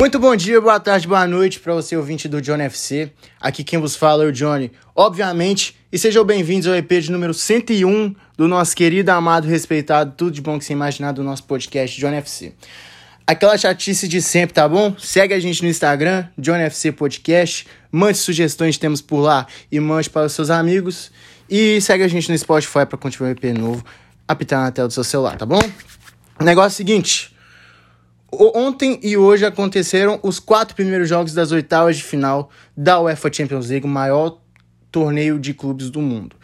Muito bom dia, boa tarde, boa noite para você ouvinte do Johnny FC. Aqui quem vos fala é o Johnny, obviamente, e sejam bem-vindos ao EP de número 101 do nosso querido, amado, respeitado, tudo de bom que você imaginar do nosso podcast Johnny FC. Aquela chatice de sempre, tá bom? Segue a gente no Instagram, Johnny FC Podcast, mande sugestões que temos por lá e mande para os seus amigos. E segue a gente no Spotify para continuar o EP novo apitar na tela do seu celular, tá bom? O negócio é o seguinte. Ontem e hoje aconteceram os quatro primeiros jogos das oitavas de final da UEFA Champions League, o maior torneio de clubes do mundo.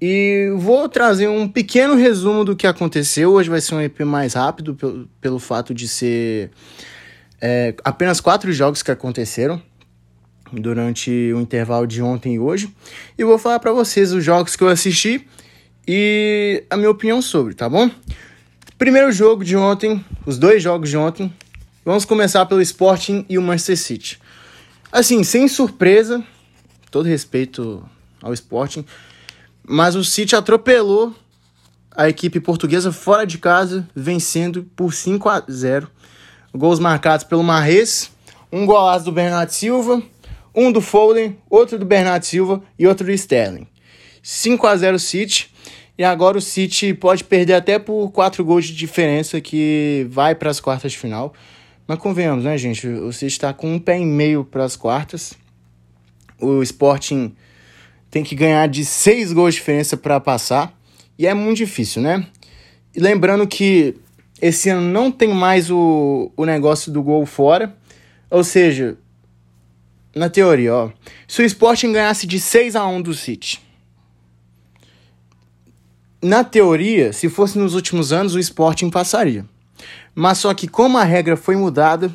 E vou trazer um pequeno resumo do que aconteceu. Hoje vai ser um EP mais rápido, pelo, pelo fato de ser é, apenas quatro jogos que aconteceram durante o intervalo de ontem e hoje. E vou falar para vocês os jogos que eu assisti e a minha opinião sobre, tá bom? Primeiro jogo de ontem, os dois jogos de ontem. Vamos começar pelo Sporting e o Manchester City. Assim, sem surpresa, todo respeito ao Sporting, mas o City atropelou a equipe portuguesa fora de casa, vencendo por 5 a 0. Gols marcados pelo Marrez, um golaço do Bernardo Silva, um do Foden, outro do Bernardo Silva e outro do Sterling. 5 a 0 City. E agora o City pode perder até por 4 gols de diferença que vai para as quartas de final. Mas convenhamos, né, gente? O City está com um pé e meio para as quartas. O Sporting tem que ganhar de 6 gols de diferença para passar. E é muito difícil, né? E lembrando que esse ano não tem mais o, o negócio do gol fora. Ou seja, na teoria, ó, se o Sporting ganhasse de 6 a 1 do City na teoria, se fosse nos últimos anos, o Sporting passaria. Mas só que como a regra foi mudada,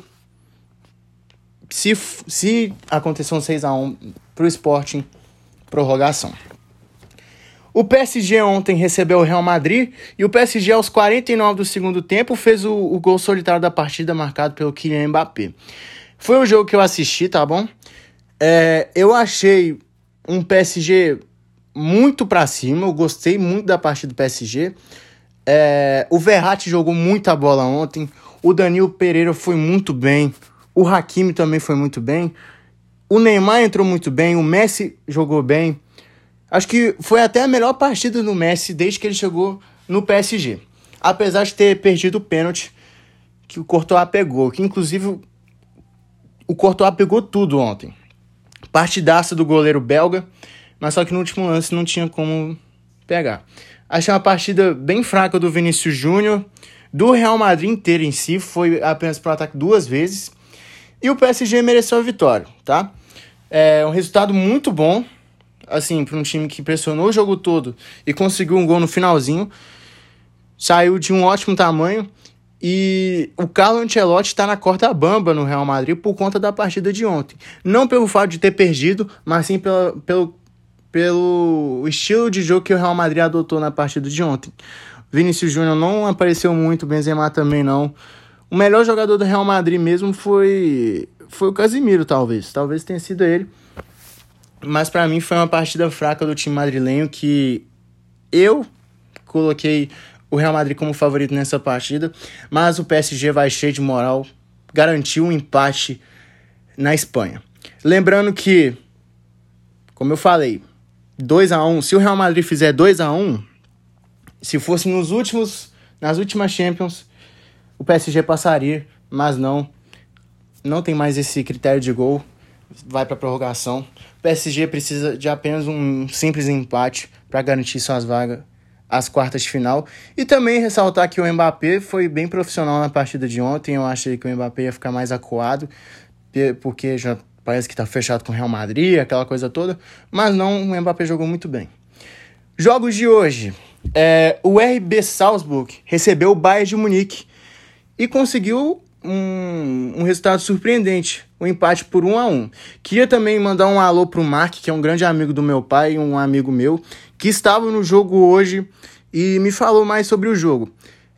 se, se acontecer um 6x1 pro Sporting, prorrogação. O PSG ontem recebeu o Real Madrid e o PSG aos 49 do segundo tempo fez o, o gol solitário da partida marcado pelo Kylian Mbappé. Foi o jogo que eu assisti, tá bom? É, eu achei um PSG muito para cima. Eu gostei muito da partida do PSG. É, o Verratti jogou muita bola ontem. O Danilo Pereira foi muito bem. O Hakimi também foi muito bem. O Neymar entrou muito bem. O Messi jogou bem. Acho que foi até a melhor partida do Messi desde que ele chegou no PSG. Apesar de ter perdido o pênalti que o Courtois pegou. Que inclusive o Courtois pegou tudo ontem. Partidaça do goleiro belga mas só que no último lance não tinha como pegar. Achei uma partida bem fraca do Vinícius Júnior, do Real Madrid inteiro em si, foi apenas para o ataque duas vezes, e o PSG mereceu a vitória, tá? É um resultado muito bom, assim, para um time que pressionou o jogo todo e conseguiu um gol no finalzinho, saiu de um ótimo tamanho, e o Carlo Ancelotti está na corda bamba no Real Madrid por conta da partida de ontem. Não pelo fato de ter perdido, mas sim pela, pelo pelo estilo de jogo que o Real Madrid adotou na partida de ontem. Vinícius Júnior não apareceu muito, Benzema também não. O melhor jogador do Real Madrid mesmo foi foi o Casimiro, talvez. Talvez tenha sido ele. Mas para mim foi uma partida fraca do time madrilenho que eu coloquei o Real Madrid como favorito nessa partida, mas o PSG vai cheio de moral, garantiu um empate na Espanha. Lembrando que, como eu falei, 2 a 1 Se o Real Madrid fizer 2 a 1 se fosse nos últimos, nas últimas Champions, o PSG passaria, mas não. Não tem mais esse critério de gol. Vai para prorrogação. O PSG precisa de apenas um simples empate para garantir suas vagas às quartas de final. E também ressaltar que o Mbappé foi bem profissional na partida de ontem. Eu achei que o Mbappé ia ficar mais acuado, porque já parece que está fechado com o Real Madrid, aquela coisa toda, mas não, o Mbappé jogou muito bem. Jogos de hoje. É, o RB Salzburg recebeu o Bayern de Munique e conseguiu um, um resultado surpreendente, um empate por 1 a 1 Queria também mandar um alô pro Mark, que é um grande amigo do meu pai, um amigo meu, que estava no jogo hoje e me falou mais sobre o jogo.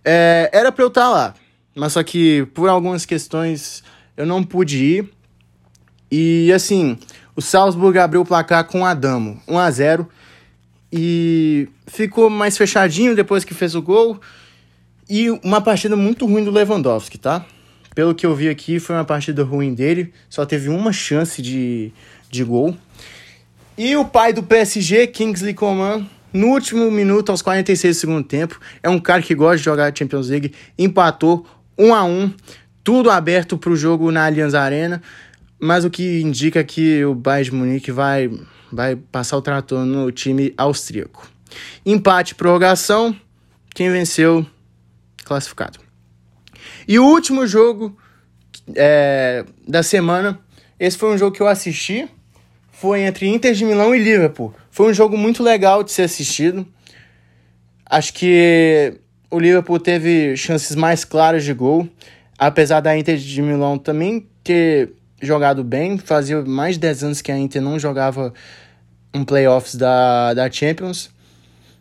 É, era para eu estar tá lá, mas só que por algumas questões eu não pude ir. E assim, o Salzburg abriu o placar com o Adamo, 1 a 0 e ficou mais fechadinho depois que fez o gol. E uma partida muito ruim do Lewandowski, tá? pelo que eu vi aqui, foi uma partida ruim dele. Só teve uma chance de, de gol. E o pai do PSG, Kingsley Coman, no último minuto, aos 46 do segundo tempo, é um cara que gosta de jogar Champions League, empatou 1 a 1 tudo aberto para o jogo na Allianz Arena, mas o que indica que o Bayern de Munique vai, vai passar o trator no time austríaco. Empate, prorrogação, quem venceu, classificado. E o último jogo é, da semana, esse foi um jogo que eu assisti, foi entre Inter de Milão e Liverpool. Foi um jogo muito legal de ser assistido. Acho que o Liverpool teve chances mais claras de gol, apesar da Inter de Milão também ter jogado bem. Fazia mais de 10 anos que a Inter não jogava um playoffs da, da Champions.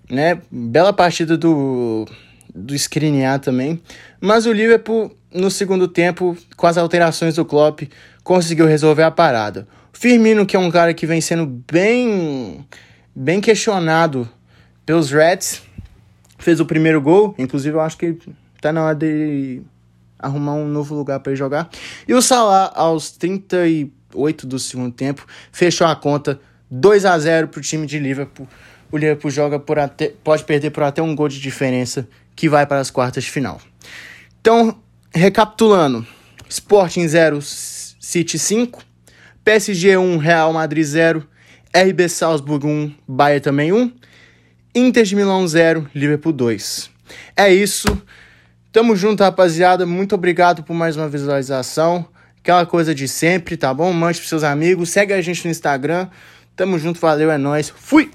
Né? Bela partida do, do Skriniar também. Mas o Liverpool, no segundo tempo, com as alterações do Klopp, conseguiu resolver a parada. Firmino, que é um cara que vem sendo bem, bem questionado pelos Reds, fez o primeiro gol. Inclusive, eu acho que tá na hora de arrumar um novo lugar para jogar. E o Salah, aos 38 do segundo tempo, fechou a conta 2 a 0 para o time de Liverpool. O Liverpool joga por até, pode perder por até um gol de diferença que vai para as quartas de final. Então, recapitulando: Sporting 0, City 5, PSG 1, Real Madrid 0, RB Salzburg 1, Bayern também 1, Inter de Milão 0, Liverpool 2. É isso. Tamo junto, rapaziada. Muito obrigado por mais uma visualização. Aquela coisa de sempre, tá bom? Mande pros seus amigos. Segue a gente no Instagram. Tamo junto, valeu, é nóis. Fui!